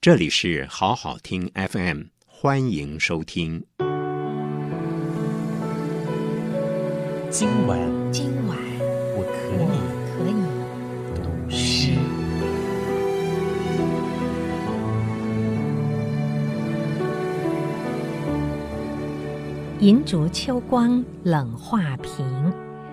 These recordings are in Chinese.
这里是好好听 FM，欢迎收听。今晚，今晚我可以可以读诗。银烛秋光冷画屏，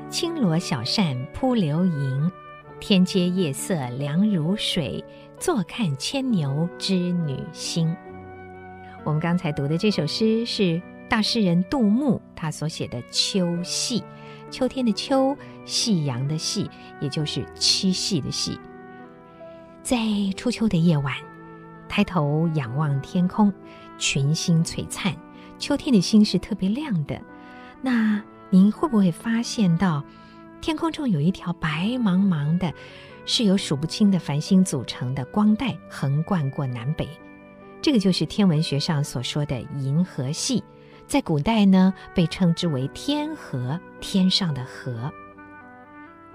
轻罗小扇扑流萤。天阶夜色凉如水，坐看牵牛织女星。我们刚才读的这首诗是大诗人杜牧他所写的《秋夕》，秋天的秋，夕阳的夕，也就是七夕的夕。在初秋的夜晚，抬头仰望天空，群星璀璨。秋天的星是特别亮的，那您会不会发现到天空中有一条白茫茫的，是由数不清的繁星组成的光带横贯过南北？这个就是天文学上所说的银河系，在古代呢被称之为天河，天上的河。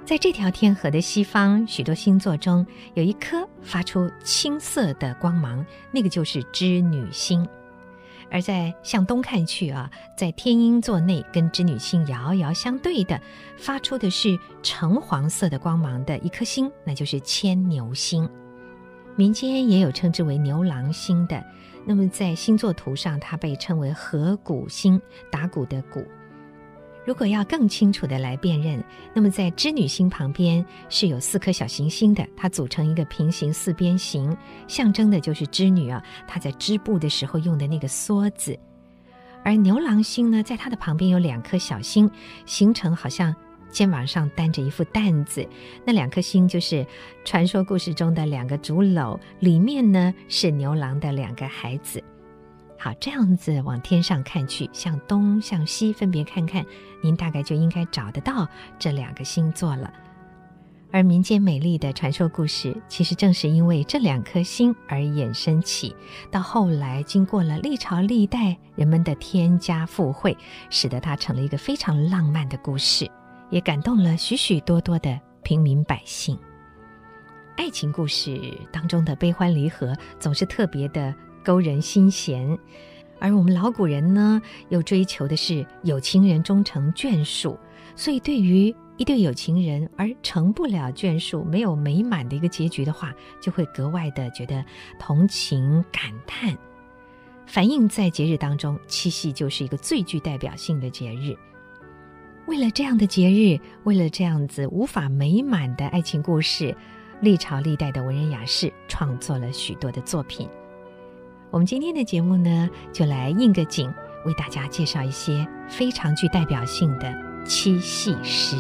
在这条天河的西方，许多星座中有一颗发出青色的光芒，那个就是织女星。而在向东看去啊，在天鹰座内跟织女星遥遥相对的，发出的是橙黄色的光芒的一颗星，那就是牵牛星。民间也有称之为牛郎星的。那么在星座图上，它被称为合谷星，打鼓的鼓。如果要更清楚的来辨认，那么在织女星旁边是有四颗小行星的，它组成一个平行四边形，象征的就是织女啊，她在织布的时候用的那个梭子。而牛郎星呢，在它的旁边有两颗小星，形成好像肩膀上担着一副担子，那两颗星就是传说故事中的两个竹篓，里面呢是牛郎的两个孩子。好，这样子往天上看去，向东向西分别看看，您大概就应该找得到这两个星座了。而民间美丽的传说故事，其实正是因为这两颗星而衍生起，到后来经过了历朝历代人们的添加附会，使得它成了一个非常浪漫的故事，也感动了许许多多的平民百姓。爱情故事当中的悲欢离合，总是特别的。勾人心弦，而我们老古人呢，又追求的是有情人终成眷属，所以对于一对有情人而成不了眷属，没有美满的一个结局的话，就会格外的觉得同情感叹。反映在节日当中，七夕就是一个最具代表性的节日。为了这样的节日，为了这样子无法美满的爱情故事，历朝历代的文人雅士创作了许多的作品。我们今天的节目呢，就来应个景，为大家介绍一些非常具代表性的七夕诗。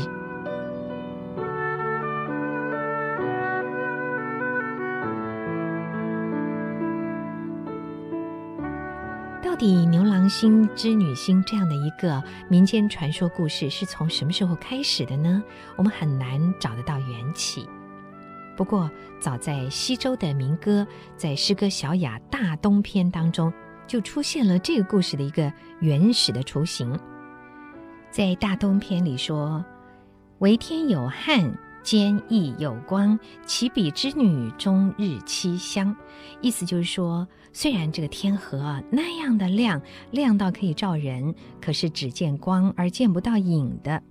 到底牛郎星、织女星这样的一个民间传说故事是从什么时候开始的呢？我们很难找得到缘起。不过，早在西周的民歌，在诗歌《小雅·大东篇》当中，就出现了这个故事的一个原始的雏形。在《大东篇》里说：“为天有汉，兼熠有光，其比之女终日凄香。”意思就是说，虽然这个天河那样的亮，亮到可以照人，可是只见光而见不到影的。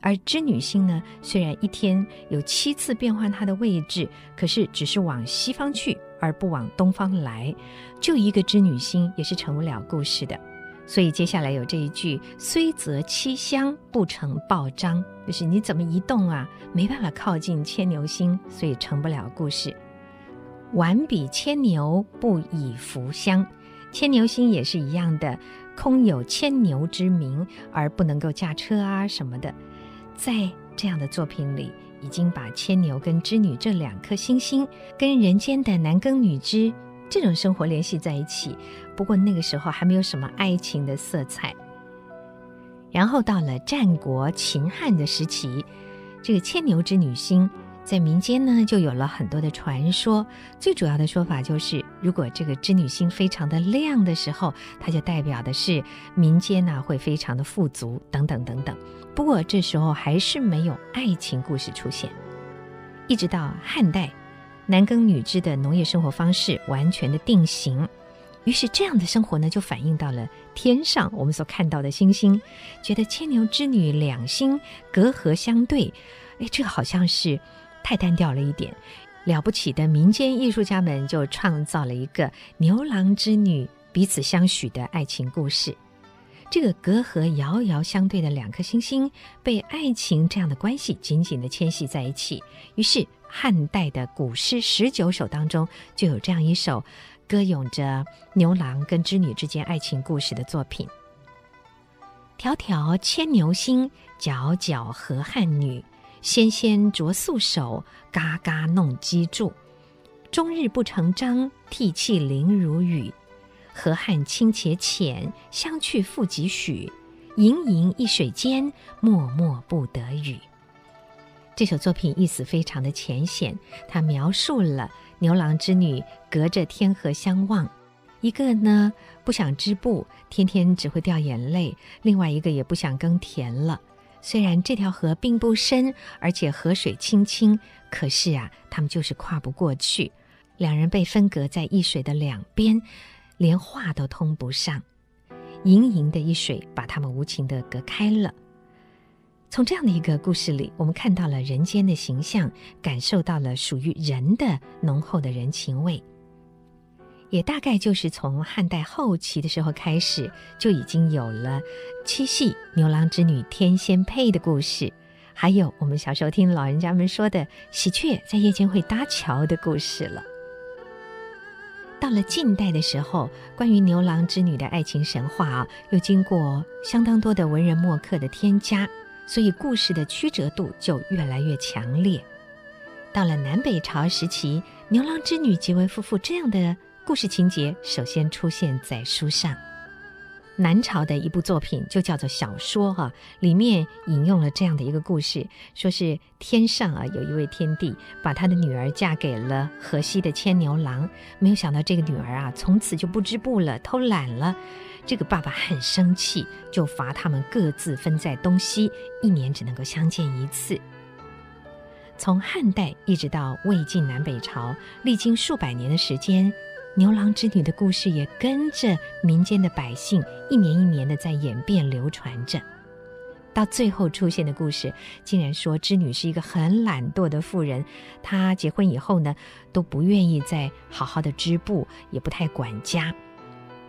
而织女星呢，虽然一天有七次变换它的位置，可是只是往西方去，而不往东方来，就一个织女星也是成不了故事的。所以接下来有这一句：“虽则七乡，不成报章。”就是你怎么移动啊，没办法靠近牵牛星，所以成不了故事。晚比牵牛，不以服相。牵牛星也是一样的，空有牵牛之名，而不能够驾车啊什么的。在这样的作品里，已经把牵牛跟织女这两颗星星跟人间的男耕女织这种生活联系在一起。不过那个时候还没有什么爱情的色彩。然后到了战国秦汉的时期，这个牵牛织女星。在民间呢，就有了很多的传说。最主要的说法就是，如果这个织女星非常的亮的时候，它就代表的是民间呢会非常的富足，等等等等。不过这时候还是没有爱情故事出现。一直到汉代，男耕女织的农业生活方式完全的定型。于是，这样的生活呢，就反映到了天上我们所看到的星星，觉得牵牛织女两星隔河相对，哎，这好像是太单调了一点。了不起的民间艺术家们就创造了一个牛郎织女彼此相许的爱情故事。这个隔河遥遥相对的两颗星星，被爱情这样的关系紧紧地牵系在一起。于是，汉代的古诗十九首当中，就有这样一首。歌咏着牛郎跟织女之间爱情故事的作品。迢迢牵牛星，皎皎河汉女。纤纤擢素手，嘎嘎弄机杼。终日不成章，涕泣零如雨。河汉清且浅，相去复几许？盈盈一水间，脉脉不得语。这首作品意思非常的浅显，它描述了。牛郎织女隔着天河相望，一个呢不想织布，天天只会掉眼泪；另外一个也不想耕田了。虽然这条河并不深，而且河水清清，可是啊，他们就是跨不过去。两人被分隔在一水的两边，连话都通不上。盈盈的一水把他们无情地隔开了。从这样的一个故事里，我们看到了人间的形象，感受到了属于人的浓厚的人情味。也大概就是从汉代后期的时候开始，就已经有了七夕牛郎织女天仙配的故事，还有我们小时候听老人家们说的喜鹊在夜间会搭桥的故事了。到了近代的时候，关于牛郎织女的爱情神话啊，又经过相当多的文人墨客的添加。所以故事的曲折度就越来越强烈。到了南北朝时期，牛郎织女结为夫妇这样的故事情节首先出现在书上。南朝的一部作品就叫做小说哈、啊，里面引用了这样的一个故事，说是天上啊有一位天帝把他的女儿嫁给了河西的牵牛郎，没有想到这个女儿啊从此就不织布了，偷懒了。这个爸爸很生气，就罚他们各自分在东西，一年只能够相见一次。从汉代一直到魏晋南北朝，历经数百年的时间，牛郎织女的故事也跟着民间的百姓一年一年的在演变流传着。到最后出现的故事，竟然说织女是一个很懒惰的妇人，她结婚以后呢，都不愿意再好好的织布，也不太管家。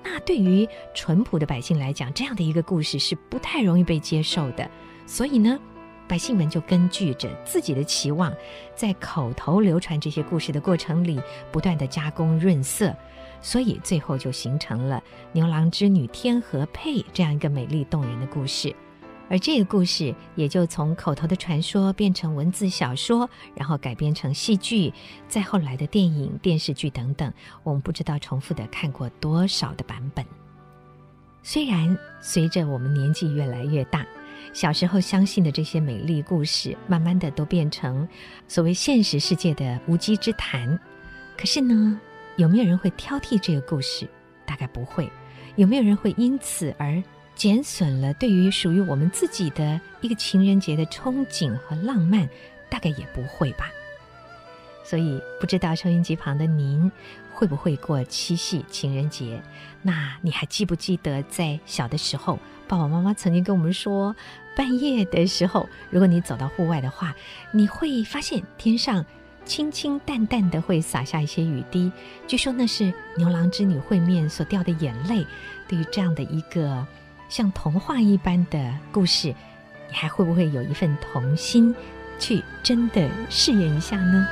那对于淳朴的百姓来讲，这样的一个故事是不太容易被接受的。所以呢，百姓们就根据着自己的期望，在口头流传这些故事的过程里，不断的加工润色，所以最后就形成了牛郎织女天河配这样一个美丽动人的故事。而这个故事也就从口头的传说变成文字小说，然后改编成戏剧，再后来的电影、电视剧等等，我们不知道重复的看过多少的版本。虽然随着我们年纪越来越大，小时候相信的这些美丽故事，慢慢的都变成所谓现实世界的无稽之谈。可是呢，有没有人会挑剔这个故事？大概不会。有没有人会因此而减损了对于属于我们自己的一个情人节的憧憬和浪漫，大概也不会吧。所以不知道收音机旁的您会不会过七夕情人节？那你还记不记得在小的时候，爸爸妈妈曾经跟我们说，半夜的时候，如果你走到户外的话，你会发现天上清清淡淡的会洒下一些雨滴，据说那是牛郎织女会面所掉的眼泪。对于这样的一个。像童话一般的故事，你还会不会有一份童心，去真的试验一下呢？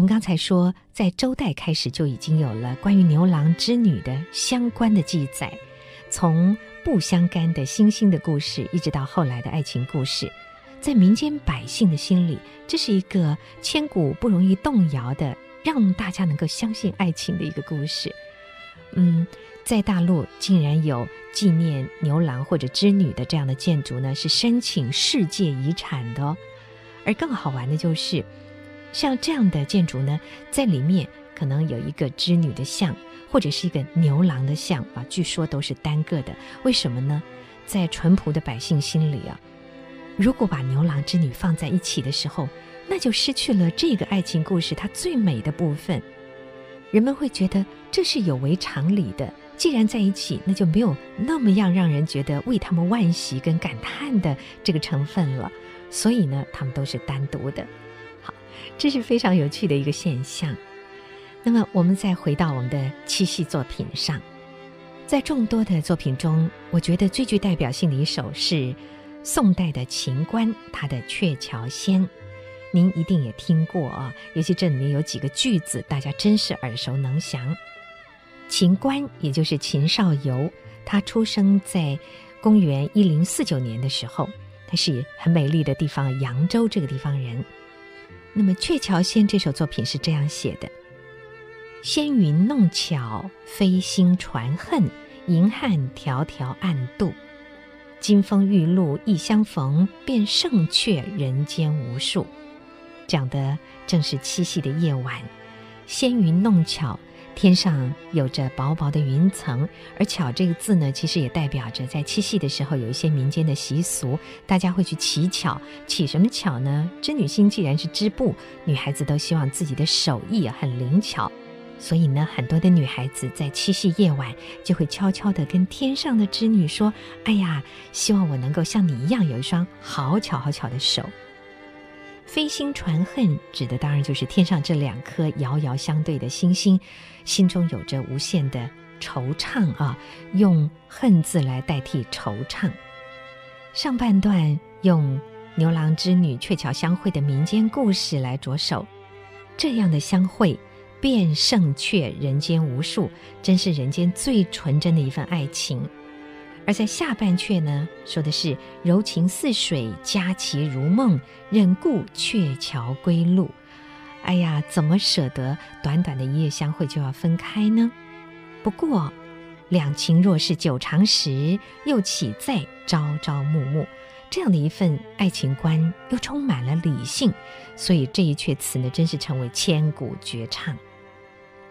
我们刚才说，在周代开始就已经有了关于牛郎织女的相关的记载，从不相干的星星的故事，一直到后来的爱情故事，在民间百姓的心里，这是一个千古不容易动摇的，让大家能够相信爱情的一个故事。嗯，在大陆竟然有纪念牛郎或者织女的这样的建筑呢，是申请世界遗产的哦。而更好玩的就是，像这样的建筑呢，在里面可能有一个织女的像，或者是一个牛郎的像啊，据说都是单个的。为什么呢？在淳朴的百姓心里啊，如果把牛郎织女放在一起的时候，那就失去了这个爱情故事它最美的部分。人们会觉得这是有违常理的。既然在一起，那就没有那么样让人觉得为他们惋惜跟感叹的这个成分了。所以呢，他们都是单独的。这是非常有趣的一个现象。那么，我们再回到我们的七夕作品上，在众多的作品中，我觉得最具代表性的一首是宋代的秦观他的《鹊桥仙》，您一定也听过啊。尤其这里面有几个句子，大家真是耳熟能详。秦观，也就是秦少游，他出生在公元一零四九年的时候，他是很美丽的地方扬州这个地方人。那么《鹊桥仙》这首作品是这样写的：“纤云弄巧，飞星传恨，银汉迢迢暗度。金风玉露一相逢，便胜却人间无数。”讲的正是七夕的夜晚，纤云弄巧。天上有着薄薄的云层，而“巧”这个字呢，其实也代表着在七夕的时候有一些民间的习俗，大家会去乞巧。乞什么巧呢？织女星既然是织布，女孩子都希望自己的手艺很灵巧，所以呢，很多的女孩子在七夕夜晚就会悄悄地跟天上的织女说：“哎呀，希望我能够像你一样有一双好巧好巧的手。”飞星传恨，指的当然就是天上这两颗遥遥相对的星星，心中有着无限的惆怅啊，用“恨”字来代替惆怅。上半段用牛郎织女鹊桥相会的民间故事来着手，这样的相会便胜却人间无数，真是人间最纯真的一份爱情。而在下半阙呢，说的是柔情似水，佳期如梦，忍顾鹊桥归路。哎呀，怎么舍得短短的一夜相会就要分开呢？不过，两情若是久长时，又岂在朝朝暮暮？这样的一份爱情观又充满了理性，所以这一阙词呢，真是成为千古绝唱。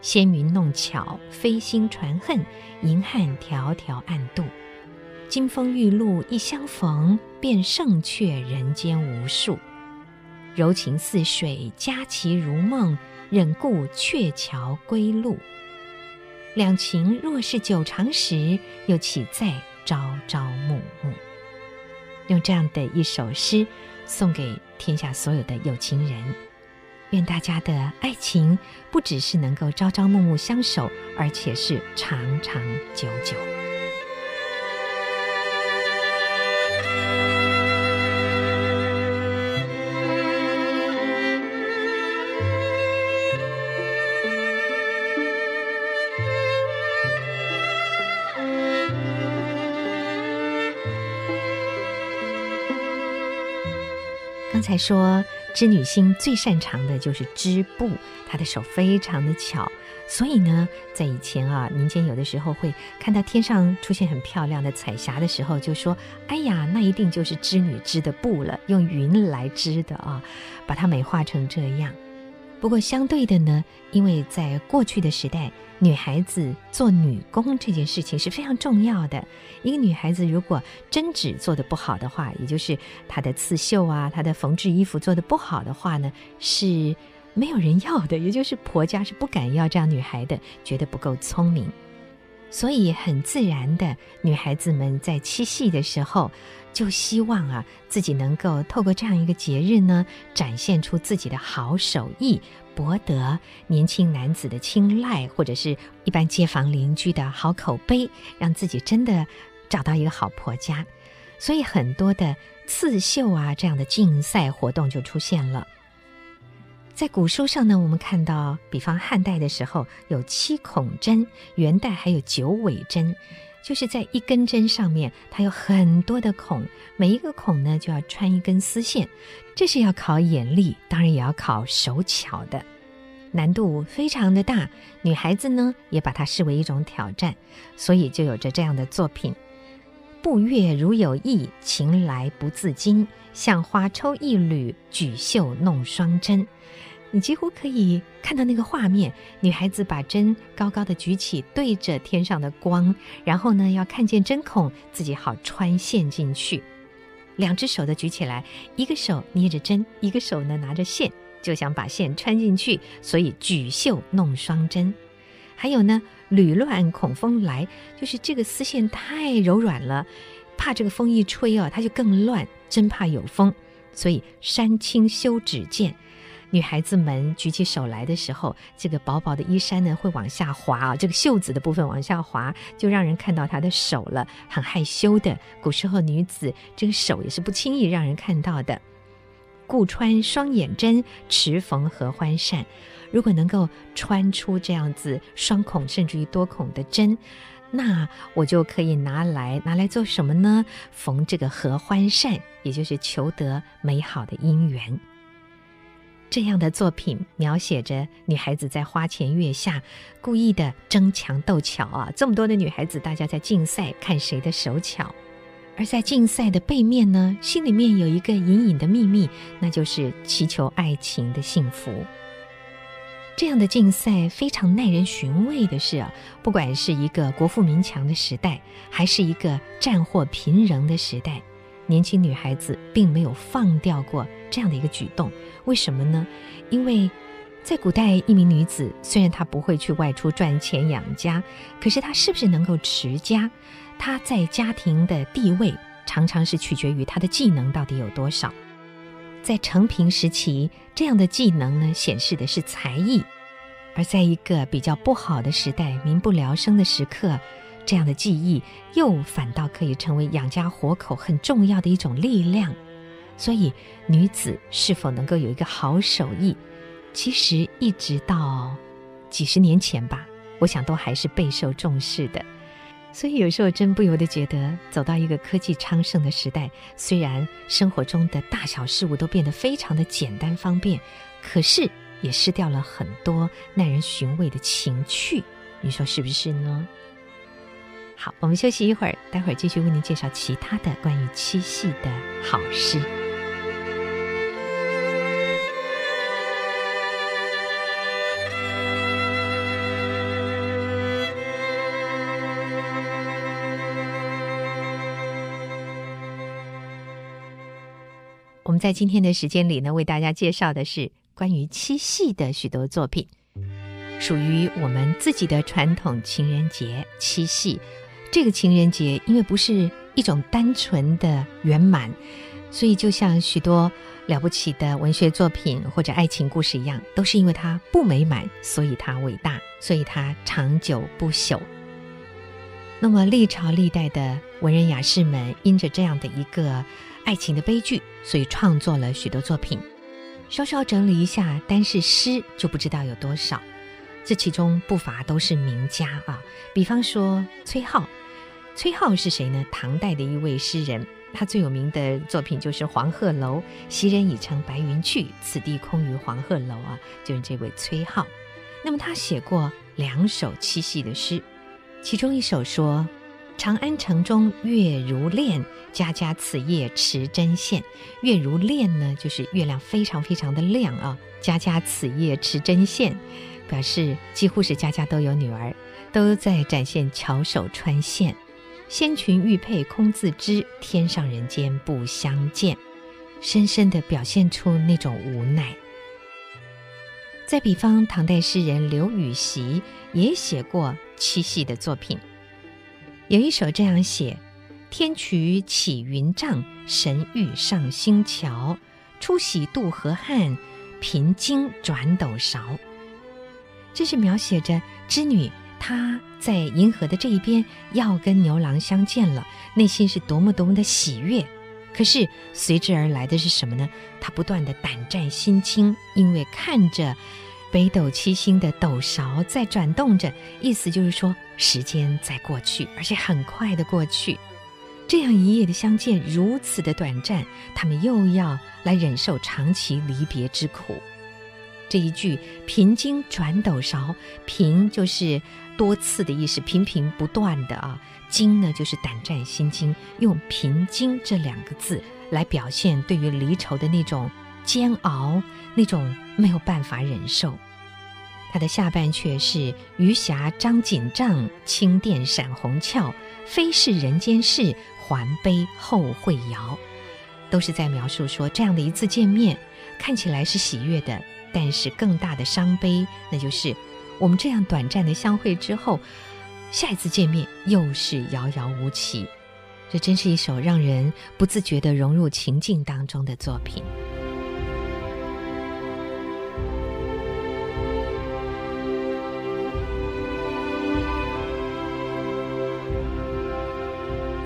纤云弄巧，飞星传恨，银汉迢迢暗度。金风玉露一相逢，便胜却人间无数。柔情似水，佳期如梦，忍顾鹊桥归路。两情若是久长时，又岂在朝朝暮暮？用这样的一首诗送给天下所有的有情人，愿大家的爱情不只是能够朝朝暮暮相守，而且是长长久久。刚才说织女星最擅长的就是织布，她的手非常的巧，所以呢，在以前啊，民间有的时候会看到天上出现很漂亮的彩霞的时候，就说：“哎呀，那一定就是织女织的布了，用云来织的啊，把它美化成这样。”不过相对的呢，因为在过去的时代，女孩子做女工这件事情是非常重要的。一个女孩子如果针织做得不好的话，也就是她的刺绣啊、她的缝制衣服做得不好的话呢，是没有人要的，也就是婆家是不敢要这样女孩的，觉得不够聪明。所以很自然的，女孩子们在七夕的时候，就希望啊自己能够透过这样一个节日呢，展现出自己的好手艺，博得年轻男子的青睐，或者是一般街坊邻居的好口碑，让自己真的找到一个好婆家。所以很多的刺绣啊这样的竞赛活动就出现了。在古书上呢，我们看到，比方汉代的时候有七孔针，元代还有九尾针，就是在一根针上面，它有很多的孔，每一个孔呢就要穿一根丝线，这是要考眼力，当然也要考手巧的。难度非常的大，女孩子呢也把它视为一种挑战，所以就有着这样的作品：步月如有意，情来不自禁。向花抽一缕，举袖弄双针。你几乎可以看到那个画面：女孩子把针高高的举起，对着天上的光，然后呢，要看见针孔，自己好穿线进去。两只手的举起来，一个手捏着针，一个手呢拿着线，就想把线穿进去，所以举袖弄双针。还有呢，缕乱恐风来，就是这个丝线太柔软了，怕这个风一吹哦，它就更乱。真怕有风，所以山青休指见。女孩子们举起手来的时候，这个薄薄的衣衫呢会往下滑啊，这个袖子的部分往下滑，就让人看到她的手了，很害羞的。古时候女子这个手也是不轻易让人看到的。故穿双眼针，持缝合欢扇。如果能够穿出这样子双孔甚至于多孔的针。那我就可以拿来拿来做什么呢？缝这个合欢扇，也就是求得美好的姻缘。这样的作品描写着女孩子在花前月下故意的争强斗巧啊！这么多的女孩子，大家在竞赛，看谁的手巧。而在竞赛的背面呢，心里面有一个隐隐的秘密，那就是祈求爱情的幸福。这样的竞赛非常耐人寻味的是啊，不管是一个国富民强的时代，还是一个战祸频仍的时代，年轻女孩子并没有放掉过这样的一个举动。为什么呢？因为在古代，一名女子虽然她不会去外出赚钱养家，可是她是不是能够持家，她在家庭的地位常常是取决于她的技能到底有多少。在承平时期，这样的技能呢，显示的是才艺；而在一个比较不好的时代，民不聊生的时刻，这样的技艺又反倒可以成为养家活口很重要的一种力量。所以，女子是否能够有一个好手艺，其实一直到几十年前吧，我想都还是备受重视的。所以有时候真不由得觉得，走到一个科技昌盛的时代，虽然生活中的大小事物都变得非常的简单方便，可是也失掉了很多耐人寻味的情趣。你说是不是呢？好，我们休息一会儿，待会儿继续为您介绍其他的关于七夕的好诗。我们在今天的时间里呢，为大家介绍的是关于七夕的许多作品，属于我们自己的传统情人节——七夕。这个情人节因为不是一种单纯的圆满，所以就像许多了不起的文学作品或者爱情故事一样，都是因为它不美满，所以它伟大，所以它长久不朽。那么历朝历代的文人雅士们，因着这样的一个爱情的悲剧，所以创作了许多作品。稍稍整理一下，单是诗就不知道有多少。这其中不乏都是名家啊，比方说崔颢。崔颢是谁呢？唐代的一位诗人，他最有名的作品就是《黄鹤楼》：“昔人已乘白云去，此地空余黄鹤楼。”啊，就是这位崔颢。那么他写过两首七夕的诗，其中一首说。长安城中月如练，家家此夜持针线。月如练呢，就是月亮非常非常的亮啊。家家此夜持针线，表示几乎是家家都有女儿，都在展现巧手穿线。仙裙玉佩空自知，天上人间不相见。深深地表现出那种无奈。再比方，唐代诗人刘禹锡也写过七夕的作品。有一首这样写：天衢起云障，神欲上星桥。初喜渡河汉，频经转斗勺。这是描写着织女她在银河的这一边要跟牛郎相见了，内心是多么多么的喜悦。可是随之而来的是什么呢？她不断的胆战心惊，因为看着。北斗七星的斗勺在转动着，意思就是说时间在过去，而且很快的过去。这样一夜的相见如此的短暂，他们又要来忍受长期离别之苦。这一句“频经转斗勺”，频就是多次的意思，频频不断的啊。经呢，就是胆战心惊，用“频经”这两个字来表现对于离愁的那种煎熬，那种没有办法忍受。他的下半阙是“余霞张锦帐，青靛闪红鞘，非是人间事，还悲后会遥”，都是在描述说这样的一次见面，看起来是喜悦的，但是更大的伤悲，那就是我们这样短暂的相会之后。下一次见面又是遥遥无期，这真是一首让人不自觉地融入情境当中的作品。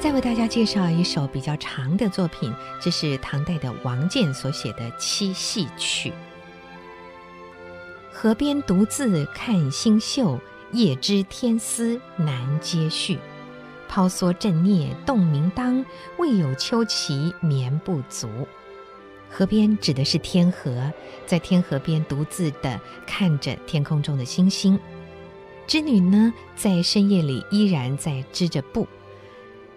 再为大家介绍一首比较长的作品，这是唐代的王建所写的《七夕曲》。河边独自看星宿。夜知天丝难接续，抛梭振輦动明当，未有秋期眠不足。河边指的是天河，在天河边独自的看着天空中的星星。织女呢，在深夜里依然在织着布。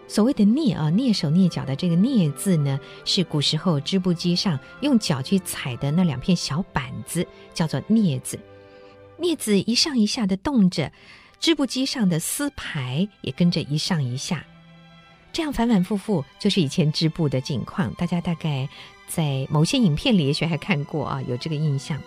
所谓的蹑啊，蹑手蹑脚的这个蹑字呢，是古时候织布机上用脚去踩的那两片小板子，叫做蹑子。镊子一上一下的动着，织布机上的丝牌也跟着一上一下，这样反反复复，就是以前织布的景况。大家大概在某些影片里也许还看过啊，有这个印象。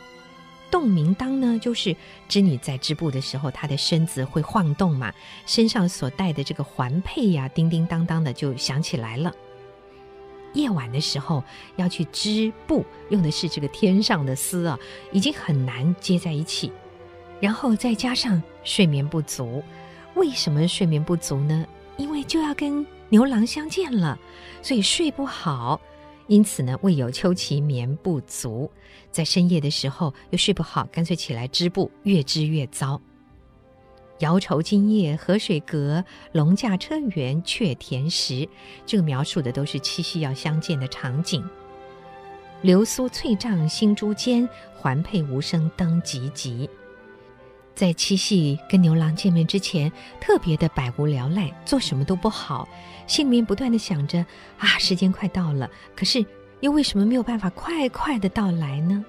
动明当呢，就是织女在织布的时候，她的身子会晃动嘛，身上所带的这个环佩呀，叮叮当当的就响起来了。夜晚的时候要去织布，用的是这个天上的丝啊，已经很难接在一起。然后再加上睡眠不足，为什么睡眠不足呢？因为就要跟牛郎相见了，所以睡不好。因此呢，未有秋期眠不足，在深夜的时候又睡不好，干脆起来织布，越织越糟。遥愁今夜河水隔，龙驾车辕却田时。这个描述的都是七夕要相见的场景。流苏翠帐星珠间，环佩无声灯急急。在七夕跟牛郎见面之前，特别的百无聊赖，做什么都不好，心里面不断的想着啊，时间快到了，可是又为什么没有办法快快的到来呢？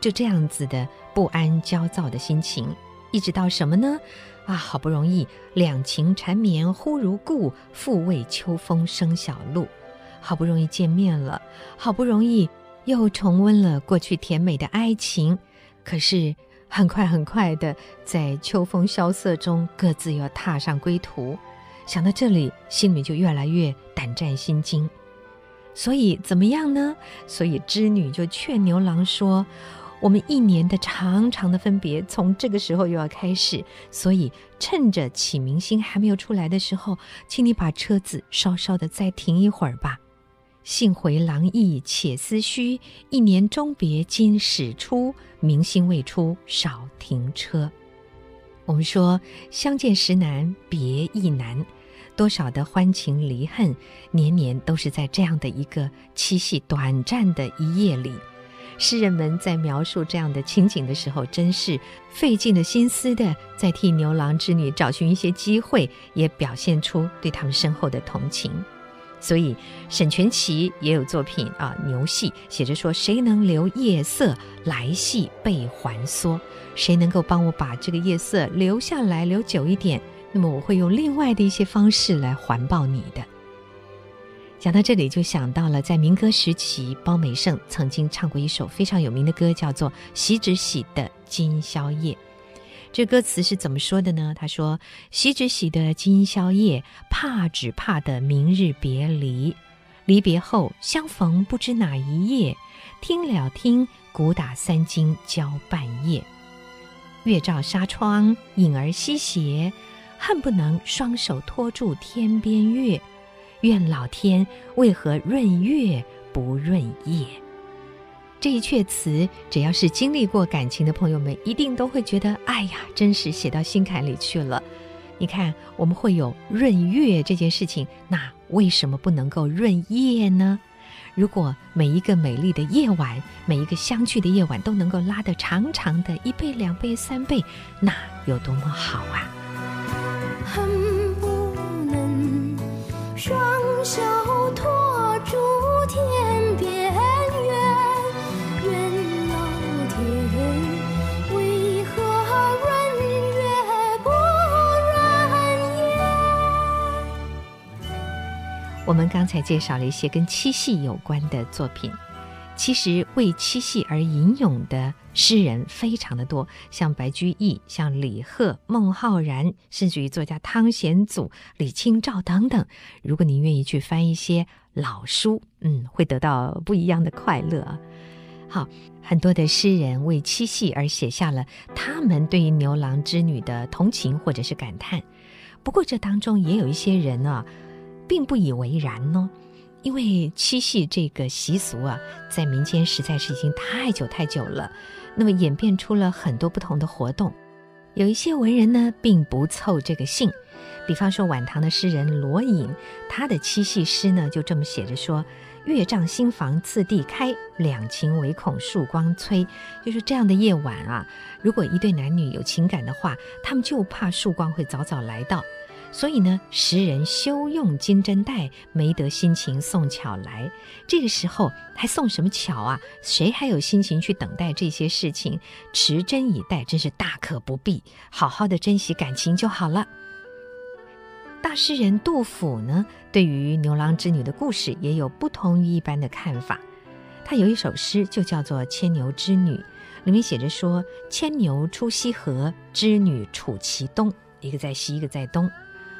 就这样子的不安、焦躁的心情，一直到什么呢？啊，好不容易两情缠绵忽如故，复为秋风生小路，好不容易见面了，好不容易又重温了过去甜美的爱情，可是。很快很快的，在秋风萧瑟中，各自又踏上归途。想到这里，心里就越来越胆战心惊。所以怎么样呢？所以织女就劝牛郎说：“我们一年的长长的分别，从这个时候又要开始。所以趁着启明星还没有出来的时候，请你把车子稍稍的再停一会儿吧。”幸回郎意且思绪，一年终别今始出，明星未出少停车。我们说相见时难，别亦难，多少的欢情离恨，年年都是在这样的一个七夕短暂的一夜里。诗人们在描述这样的情景的时候，真是费尽了心思的在替牛郎织女找寻一些机会，也表现出对他们深厚的同情。所以，沈佺萁也有作品啊，《牛戏》写着说：“谁能留夜色来系被还缩？谁能够帮我把这个夜色留下来，留久一点？那么我会用另外的一些方式来环抱你的。”讲到这里，就想到了在民歌时期，包美胜曾经唱过一首非常有名的歌，叫做《喜只喜的今宵夜》。这歌词是怎么说的呢？他说：“喜只喜得今宵夜，怕只怕得明日别离。离别后相逢不知哪一夜，听了听鼓打三更交半夜。月照纱窗影儿稀斜，恨不能双手托住天边月。怨老天为何润月不润夜？”这一阙词，只要是经历过感情的朋友们，一定都会觉得，哎呀，真是写到心坎里去了。你看，我们会有闰月这件事情，那为什么不能够润夜呢？如果每一个美丽的夜晚，每一个相聚的夜晚都能够拉得长长的，一倍、两倍、三倍，那有多么好啊！恨不能双手托住天边月，愿老天为何润月不润夜？我们刚才介绍了一些跟七夕有关的作品。其实为七夕而吟咏的诗人非常的多，像白居易、像李贺、孟浩然，甚至于作家汤显祖、李清照等等。如果您愿意去翻一些老书，嗯，会得到不一样的快乐。好，很多的诗人为七夕而写下了他们对于牛郎织女的同情或者是感叹。不过这当中也有一些人啊，并不以为然呢。因为七夕这个习俗啊，在民间实在是已经太久太久了，那么演变出了很多不同的活动。有一些文人呢，并不凑这个兴，比方说晚唐的诗人罗隐，他的七夕诗呢就这么写着说：“月帐新房次第开，两情唯恐曙光催。”就是这样的夜晚啊，如果一对男女有情感的话，他们就怕曙光会早早来到。所以呢，时人休用金针带，没得心情送巧来。这个时候还送什么巧啊？谁还有心情去等待这些事情？持针以待，真是大可不必。好好的珍惜感情就好了。大诗人杜甫呢，对于牛郎织女的故事也有不同于一般的看法。他有一首诗就叫做《牵牛织女》，里面写着说：“牵牛出西河，织女处其东。”一个在西，一个在东。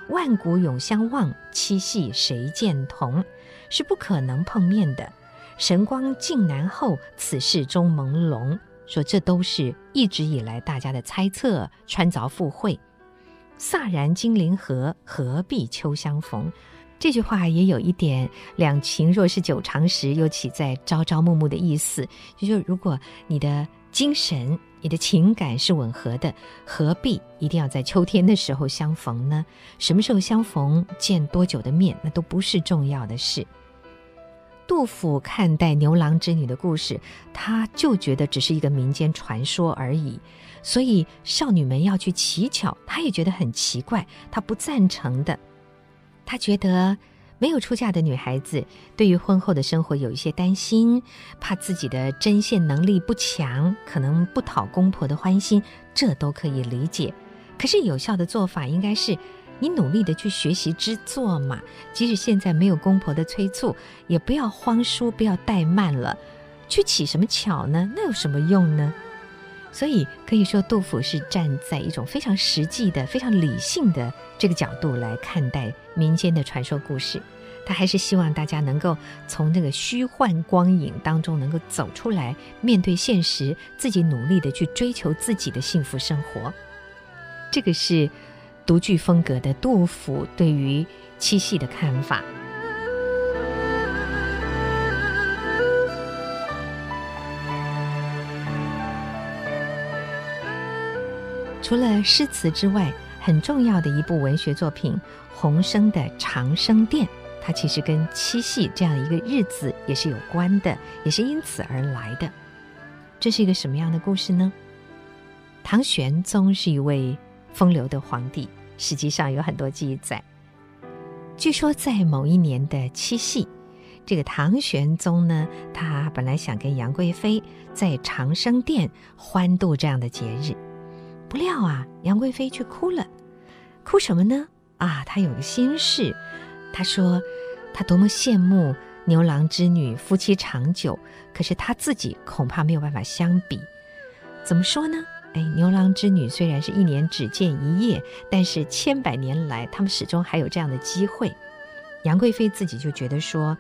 万古永相望，七夕谁见同？是不可能碰面的。神光尽难后，此事终朦胧。说这都是一直以来大家的猜测，穿凿附会。飒然金陵河，何必秋相逢？这句话也有一点“两情若是久长时，又岂在朝朝暮暮”的意思。就说如果你的精神，你的情感是吻合的，何必一定要在秋天的时候相逢呢？什么时候相逢，见多久的面，那都不是重要的事。杜甫看待牛郎织女的故事，他就觉得只是一个民间传说而已，所以少女们要去乞巧，他也觉得很奇怪，他不赞成的。他觉得。没有出嫁的女孩子，对于婚后的生活有一些担心，怕自己的针线能力不强，可能不讨公婆的欢心，这都可以理解。可是有效的做法应该是，你努力的去学习织作嘛。即使现在没有公婆的催促，也不要慌疏，不要怠慢了。去乞什么巧呢？那有什么用呢？所以可以说，杜甫是站在一种非常实际的、非常理性的这个角度来看待民间的传说故事。他还是希望大家能够从那个虚幻光影当中能够走出来，面对现实，自己努力的去追求自己的幸福生活。这个是独具风格的杜甫对于七夕的看法。除了诗词之外，很重要的一部文学作品——洪升的《长生殿》，它其实跟七夕这样一个日子也是有关的，也是因此而来的。这是一个什么样的故事呢？唐玄宗是一位风流的皇帝，实际上有很多记载。据说在某一年的七夕，这个唐玄宗呢，他本来想跟杨贵妃在长生殿欢度这样的节日。不料啊，杨贵妃却哭了，哭什么呢？啊，她有个心事。她说，她多么羡慕牛郎织女夫妻长久，可是她自己恐怕没有办法相比。怎么说呢？哎，牛郎织女虽然是一年只见一夜，但是千百年来，他们始终还有这样的机会。杨贵妃自己就觉得说。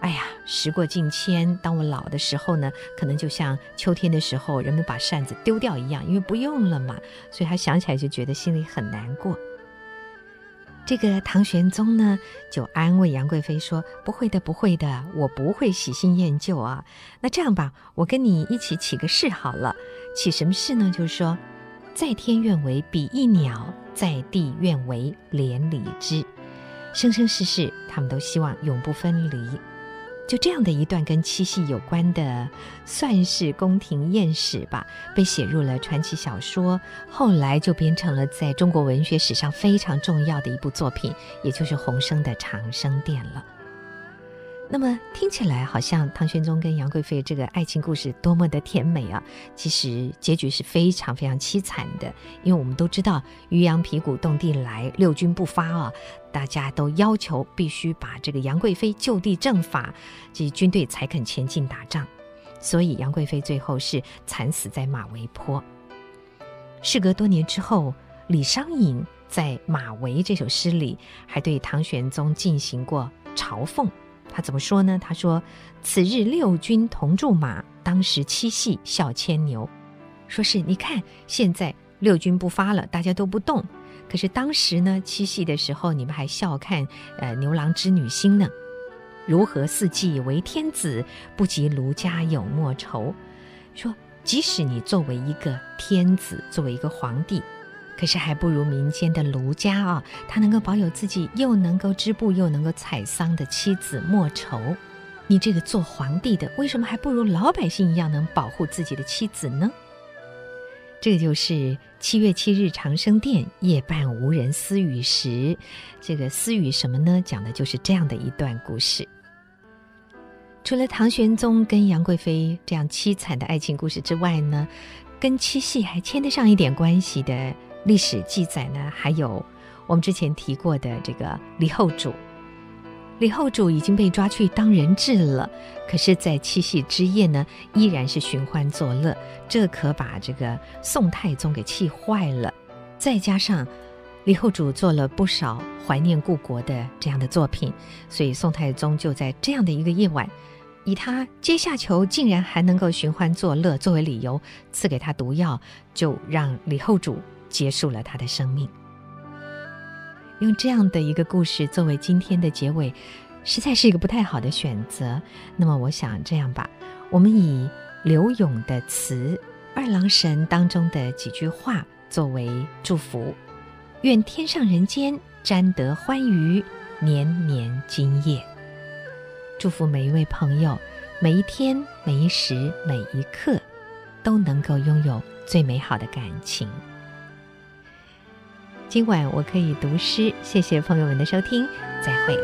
哎呀，时过境迁，当我老的时候呢，可能就像秋天的时候，人们把扇子丢掉一样，因为不用了嘛。所以他想起来就觉得心里很难过。这个唐玄宗呢，就安慰杨贵妃说：“不会的，不会的，我不会喜新厌旧啊。那这样吧，我跟你一起起个誓好了。起什么誓呢？就是说，在天愿为比翼鸟，在地愿为连理枝，生生世世，他们都希望永不分离。”就这样的一段跟七夕有关的，算是宫廷艳史吧，被写入了传奇小说，后来就变成了在中国文学史上非常重要的一部作品，也就是洪生的《长生殿》了。那么听起来好像唐玄宗跟杨贵妃这个爱情故事多么的甜美啊！其实结局是非常非常凄惨的，因为我们都知道渔阳鼙鼓动地来，六军不发啊，大家都要求必须把这个杨贵妃就地正法，这军队才肯前进打仗，所以杨贵妃最后是惨死在马嵬坡。事隔多年之后，李商隐在《马嵬》这首诗里还对唐玄宗进行过嘲讽。他怎么说呢？他说：“此日六军同驻马，当时七夕笑牵牛。”说是你看，现在六军不发了，大家都不动。可是当时呢，七夕的时候，你们还笑看呃牛郎织女星呢。如何四季为天子，不及卢家有莫愁。说即使你作为一个天子，作为一个皇帝。可是还不如民间的卢家啊，他能够保有自己又能够织布又能够采桑的妻子莫愁。你这个做皇帝的，为什么还不如老百姓一样能保护自己的妻子呢？这就是七月七日长生殿夜半无人私语时，这个私语什么呢？讲的就是这样的一段故事。除了唐玄宗跟杨贵妃这样凄惨的爱情故事之外呢，跟七夕还牵得上一点关系的。历史记载呢，还有我们之前提过的这个李后主。李后主已经被抓去当人质了，可是，在七夕之夜呢，依然是寻欢作乐，这可把这个宋太宗给气坏了。再加上李后主做了不少怀念故国的这样的作品，所以宋太宗就在这样的一个夜晚，以他阶下囚竟然还能够寻欢作乐作为理由，赐给他毒药，就让李后主。结束了他的生命。用这样的一个故事作为今天的结尾，实在是一个不太好的选择。那么，我想这样吧，我们以柳永的词《二郎神》当中的几句话作为祝福：愿天上人间沾得欢愉，年年今夜。祝福每一位朋友，每一天、每一时、每一刻，都能够拥有最美好的感情。今晚我可以读诗，谢谢朋友们的收听，再会。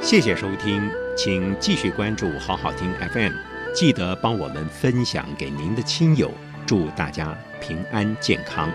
谢谢收听，请继续关注好好听 FM，记得帮我们分享给您的亲友，祝大家平安健康。